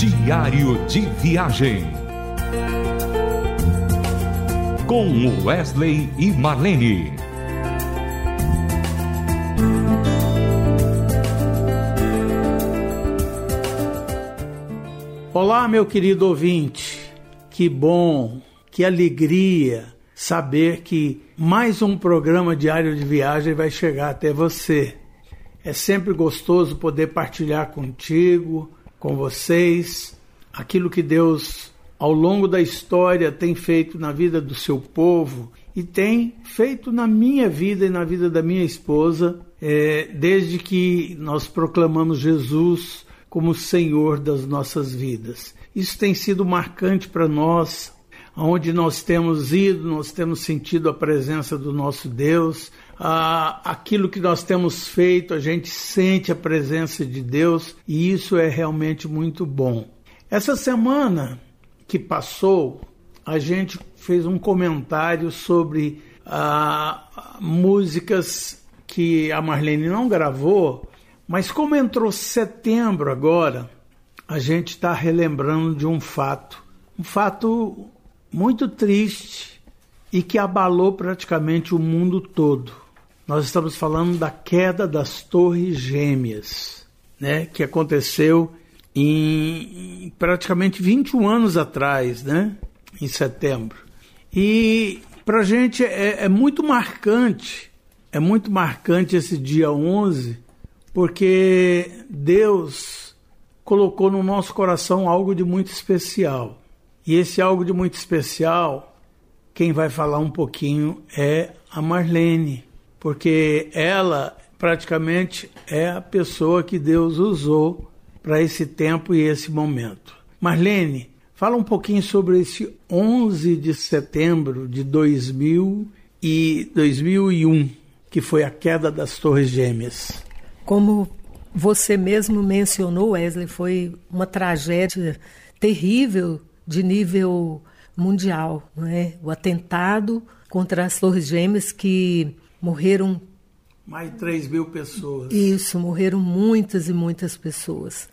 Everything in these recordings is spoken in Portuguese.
Diário de Viagem. Com Wesley e Marlene. Olá, meu querido ouvinte. Que bom, que alegria saber que mais um programa diário de viagem vai chegar até você. É sempre gostoso poder partilhar contigo, com vocês, aquilo que Deus, ao longo da história, tem feito na vida do seu povo e tem feito na minha vida e na vida da minha esposa, é, desde que nós proclamamos Jesus como Senhor das nossas vidas. Isso tem sido marcante para nós, aonde nós temos ido, nós temos sentido a presença do nosso Deus, ah, aquilo que nós temos feito, a gente sente a presença de Deus e isso é realmente muito bom. Essa semana que passou, a gente fez um comentário sobre ah, músicas que a Marlene não gravou, mas como entrou setembro agora, a gente está relembrando de um fato, um fato muito triste e que abalou praticamente o mundo todo. Nós estamos falando da queda das Torres Gêmeas, né, que aconteceu em, praticamente 21 anos atrás, né, em setembro. E para a gente é, é muito marcante, é muito marcante esse dia 11, porque Deus colocou no nosso coração algo de muito especial. E esse algo de muito especial, quem vai falar um pouquinho é a Marlene, porque ela praticamente é a pessoa que Deus usou para esse tempo e esse momento. Marlene, fala um pouquinho sobre esse 11 de setembro de 2000 e 2001, que foi a queda das Torres Gêmeas. Como você mesmo mencionou, Wesley, foi uma tragédia terrível de nível mundial, é? O atentado contra as Torres Gêmeas que morreram mais de 3 mil pessoas. Isso, morreram muitas e muitas pessoas.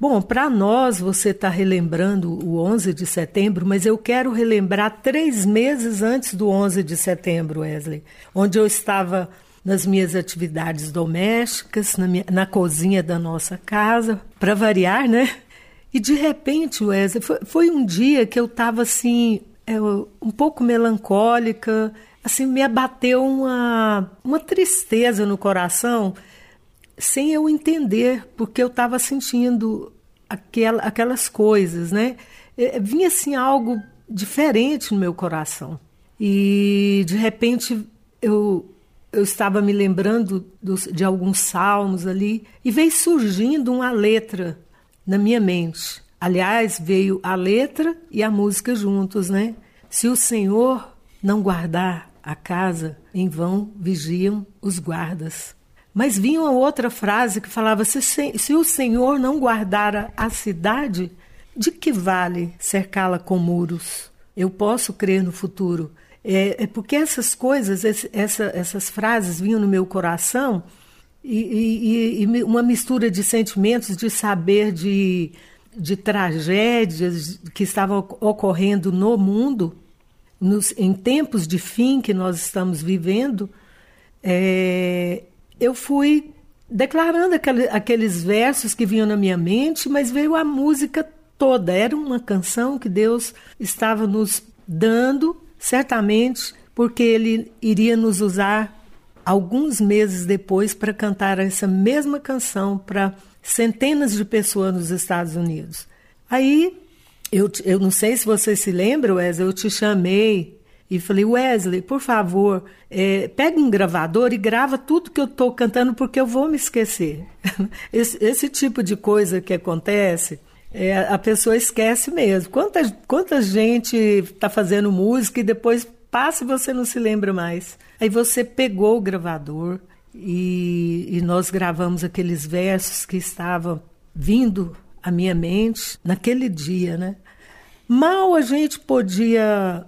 Bom, para nós você está relembrando o 11 de setembro, mas eu quero relembrar três meses antes do 11 de setembro, Wesley, onde eu estava nas minhas atividades domésticas, na, minha, na cozinha da nossa casa, para variar, né? E de repente, Wesley, foi, foi um dia que eu estava assim, é, um pouco melancólica, assim, me abateu uma, uma tristeza no coração, sem eu entender, porque eu estava sentindo aquela, aquelas coisas, né? É, vinha assim algo diferente no meu coração. E de repente eu eu estava me lembrando dos, de alguns salmos ali e veio surgindo uma letra na minha mente. Aliás, veio a letra e a música juntos, né? Se o Senhor não guardar a casa, em vão vigiam os guardas. Mas vinha uma outra frase que falava: se, se o Senhor não guardar a cidade, de que vale cercá-la com muros? Eu posso crer no futuro. É, é porque essas coisas, esse, essa, essas frases vinham no meu coração e, e, e, uma mistura de sentimentos, de saber de, de tragédias que estavam ocorrendo no mundo, nos, em tempos de fim que nós estamos vivendo, é, eu fui declarando aquele, aqueles versos que vinham na minha mente, mas veio a música toda. Era uma canção que Deus estava nos dando, certamente, porque Ele iria nos usar alguns meses depois para cantar essa mesma canção para centenas de pessoas nos Estados Unidos. Aí, eu, eu não sei se você se lembra, Wesley, eu te chamei e falei, Wesley, por favor, é, pega um gravador e grava tudo que eu estou cantando, porque eu vou me esquecer. esse, esse tipo de coisa que acontece, é, a pessoa esquece mesmo. Quanta, quanta gente está fazendo música e depois passa e você não se lembra mais. Aí você pegou o gravador e, e nós gravamos aqueles versos que estavam vindo à minha mente naquele dia, né? Mal a gente podia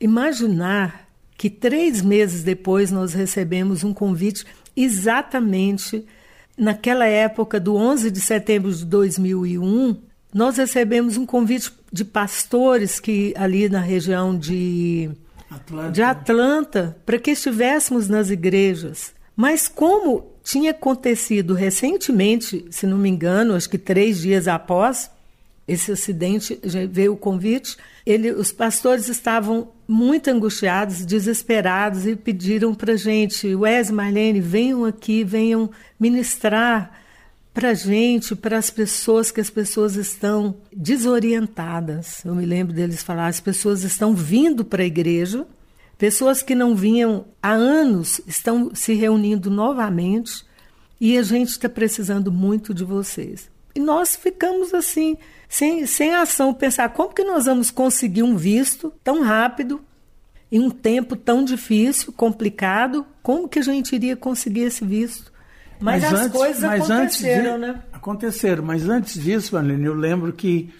imaginar que três meses depois nós recebemos um convite exatamente naquela época do 11 de setembro de 2001 nós recebemos um convite de pastores que ali na região de Atlanta, de Atlanta para que estivéssemos nas igrejas. Mas como tinha acontecido recentemente, se não me engano, acho que três dias após esse acidente, veio o convite, ele, os pastores estavam muito angustiados, desesperados e pediram para gente, Wes, Marlene, venham aqui, venham ministrar para a gente, para as pessoas, que as pessoas estão desorientadas. Eu me lembro deles falar, as pessoas estão vindo para a igreja, pessoas que não vinham há anos estão se reunindo novamente e a gente está precisando muito de vocês. E nós ficamos assim, sem, sem ação, pensar como que nós vamos conseguir um visto tão rápido, em um tempo tão difícil, complicado, como que a gente iria conseguir esse visto? Mas, mas as antes, coisas mas aconteceram, de, né? Aconteceram, mas antes disso, Marlene, eu lembro que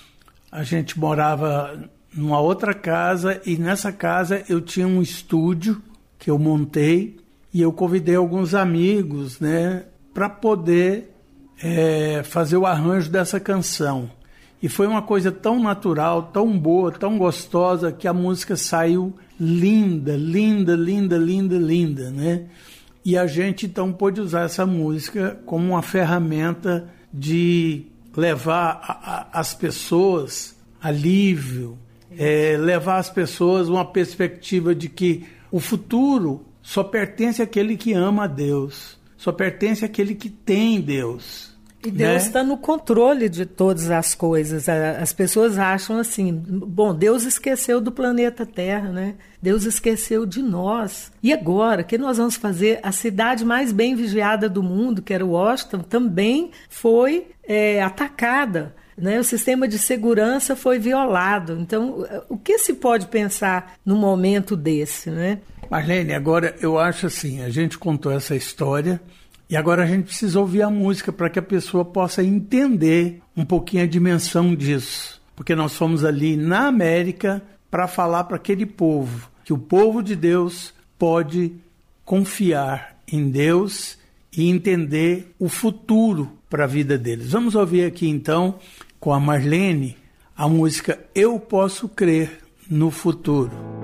a gente morava numa outra casa e nessa casa eu tinha um estúdio que eu montei e eu convidei alguns amigos, né, para poder é, fazer o arranjo dessa canção. E foi uma coisa tão natural, tão boa, tão gostosa que a música saiu linda, linda, linda, linda, linda, né? E a gente então pôde usar essa música como uma ferramenta de levar as pessoas alívio, é, levar as pessoas uma perspectiva de que o futuro só pertence àquele que ama a Deus, só pertence àquele que tem Deus. E Deus está né? no controle de todas as coisas. As pessoas acham assim: bom, Deus esqueceu do planeta Terra, né? Deus esqueceu de nós. E agora, o que nós vamos fazer? A cidade mais bem vigiada do mundo, que era Washington, também foi é, atacada. Né? O sistema de segurança foi violado. Então, o que se pode pensar num momento desse? Né? Marlene, agora eu acho assim: a gente contou essa história. E agora a gente precisa ouvir a música para que a pessoa possa entender um pouquinho a dimensão disso. Porque nós fomos ali na América para falar para aquele povo que o povo de Deus pode confiar em Deus e entender o futuro para a vida deles. Vamos ouvir aqui então com a Marlene a música Eu Posso Crer no Futuro.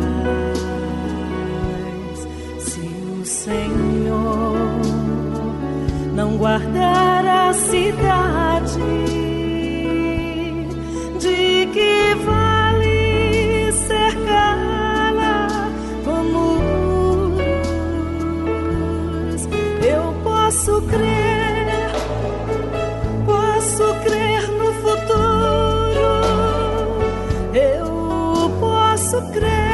guardar a cidade. De que vale cercá-la com muros? Eu posso crer, posso crer no futuro. Eu posso crer.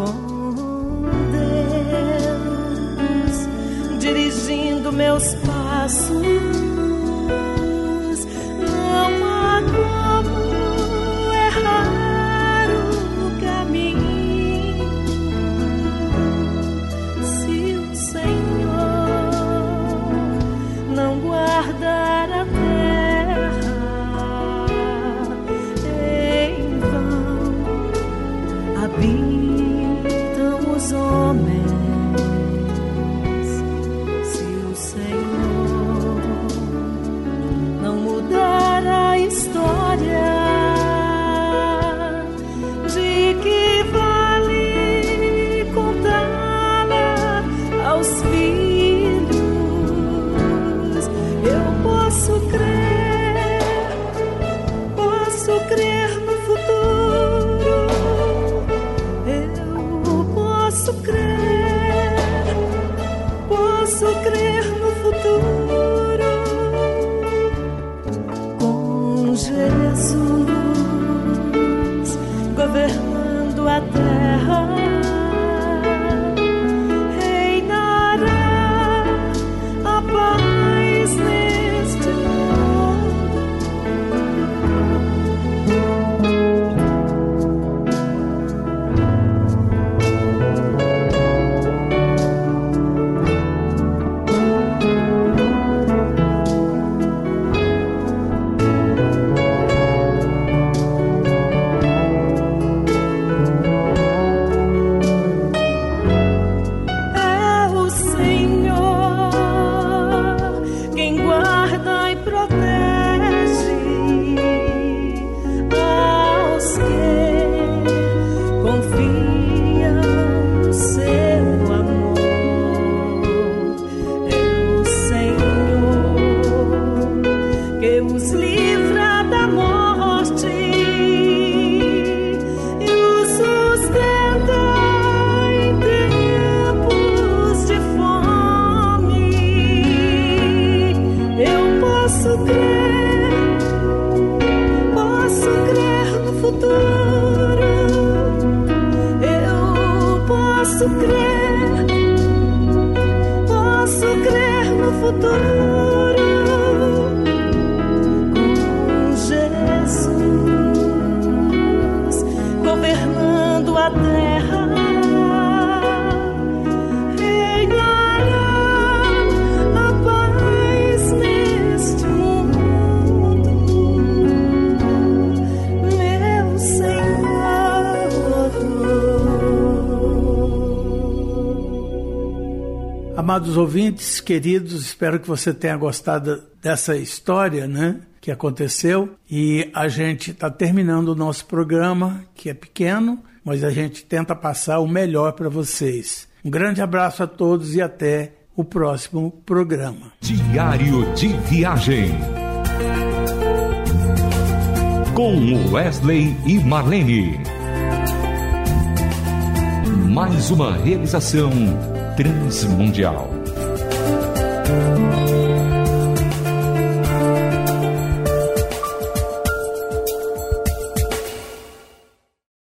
com Deus, dirigindo meus passos. Terra, posso crer, posso crer no futuro Amados ouvintes, queridos, espero que você tenha gostado dessa história, né? Que aconteceu e a gente está terminando o nosso programa, que é pequeno, mas a gente tenta passar o melhor para vocês. Um grande abraço a todos e até o próximo programa. Diário de Viagem. Com Wesley e Marlene. Mais uma realização Transmundial.